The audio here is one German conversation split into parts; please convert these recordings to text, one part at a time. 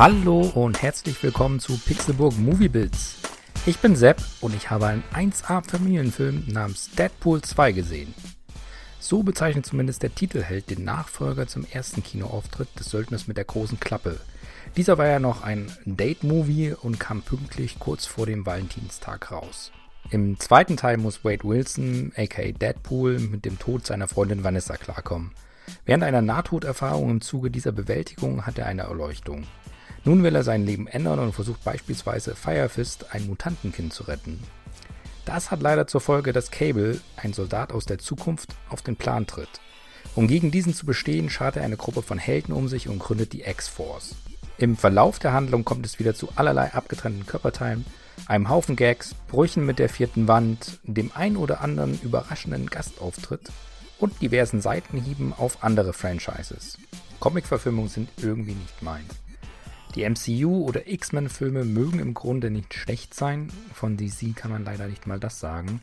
Hallo und herzlich willkommen zu Pixelburg Movie Bits. Ich bin Sepp und ich habe einen 1A Familienfilm namens Deadpool 2 gesehen. So bezeichnet zumindest der Titelheld den Nachfolger zum ersten Kinoauftritt des Söldners mit der großen Klappe. Dieser war ja noch ein Date-Movie und kam pünktlich kurz vor dem Valentinstag raus. Im zweiten Teil muss Wade Wilson, aka Deadpool, mit dem Tod seiner Freundin Vanessa klarkommen. Während einer Nahtoderfahrung im Zuge dieser Bewältigung hat er eine Erleuchtung. Nun will er sein Leben ändern und versucht beispielsweise Firefist, ein Mutantenkind, zu retten. Das hat leider zur Folge, dass Cable, ein Soldat aus der Zukunft, auf den Plan tritt. Um gegen diesen zu bestehen, schart er eine Gruppe von Helden um sich und gründet die X-Force. Im Verlauf der Handlung kommt es wieder zu allerlei abgetrennten Körperteilen, einem Haufen Gags, Brüchen mit der vierten Wand, dem ein oder anderen überraschenden Gastauftritt und diversen Seitenhieben auf andere Franchises. Comicverfilmungen sind irgendwie nicht meins. Die MCU- oder X-Men-Filme mögen im Grunde nicht schlecht sein, von DC kann man leider nicht mal das sagen,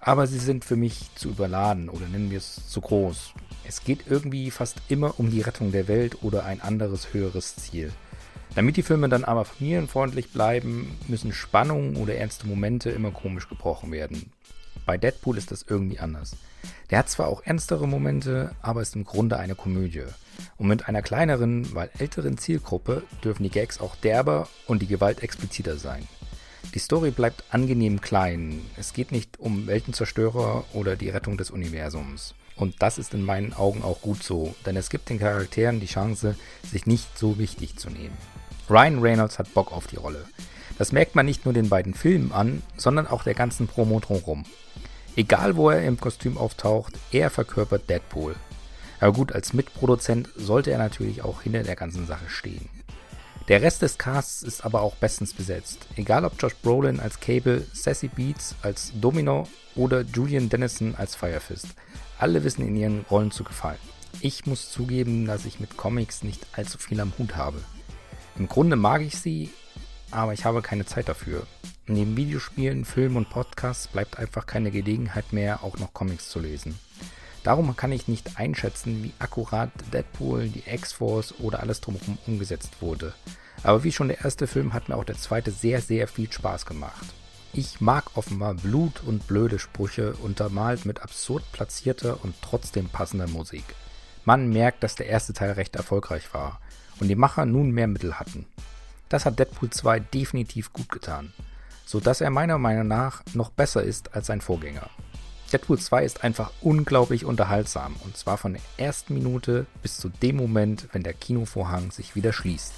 aber sie sind für mich zu überladen oder nennen wir es zu groß. Es geht irgendwie fast immer um die Rettung der Welt oder ein anderes höheres Ziel. Damit die Filme dann aber familienfreundlich bleiben, müssen Spannungen oder ernste Momente immer komisch gebrochen werden. Bei Deadpool ist das irgendwie anders. Der hat zwar auch ernstere Momente, aber ist im Grunde eine Komödie. Und mit einer kleineren, weil älteren Zielgruppe dürfen die Gags auch derber und die Gewalt expliziter sein. Die Story bleibt angenehm klein. Es geht nicht um Weltenzerstörer oder die Rettung des Universums. Und das ist in meinen Augen auch gut so, denn es gibt den Charakteren die Chance, sich nicht so wichtig zu nehmen. Ryan Reynolds hat Bock auf die Rolle. Das merkt man nicht nur den beiden Filmen an, sondern auch der ganzen Promo drumherum. Egal wo er im Kostüm auftaucht, er verkörpert Deadpool. Aber gut, als Mitproduzent sollte er natürlich auch hinter der ganzen Sache stehen. Der Rest des Casts ist aber auch bestens besetzt. Egal ob Josh Brolin als Cable, Sassy Beats als Domino oder Julian Dennison als Firefist. Alle wissen in ihren Rollen zu gefallen. Ich muss zugeben, dass ich mit Comics nicht allzu viel am Hut habe. Im Grunde mag ich sie, aber ich habe keine Zeit dafür. Neben Videospielen, Filmen und Podcasts bleibt einfach keine Gelegenheit mehr, auch noch Comics zu lesen. Darum kann ich nicht einschätzen, wie akkurat Deadpool, die X-Force oder alles drumherum umgesetzt wurde. Aber wie schon der erste Film hat mir auch der zweite sehr, sehr viel Spaß gemacht. Ich mag offenbar Blut und blöde Sprüche, untermalt mit absurd platzierter und trotzdem passender Musik. Man merkt, dass der erste Teil recht erfolgreich war und die Macher nun mehr Mittel hatten. Das hat Deadpool 2 definitiv gut getan so dass er meiner Meinung nach noch besser ist als sein Vorgänger. Deadpool 2 ist einfach unglaublich unterhaltsam und zwar von der ersten Minute bis zu dem Moment, wenn der Kinovorhang sich wieder schließt.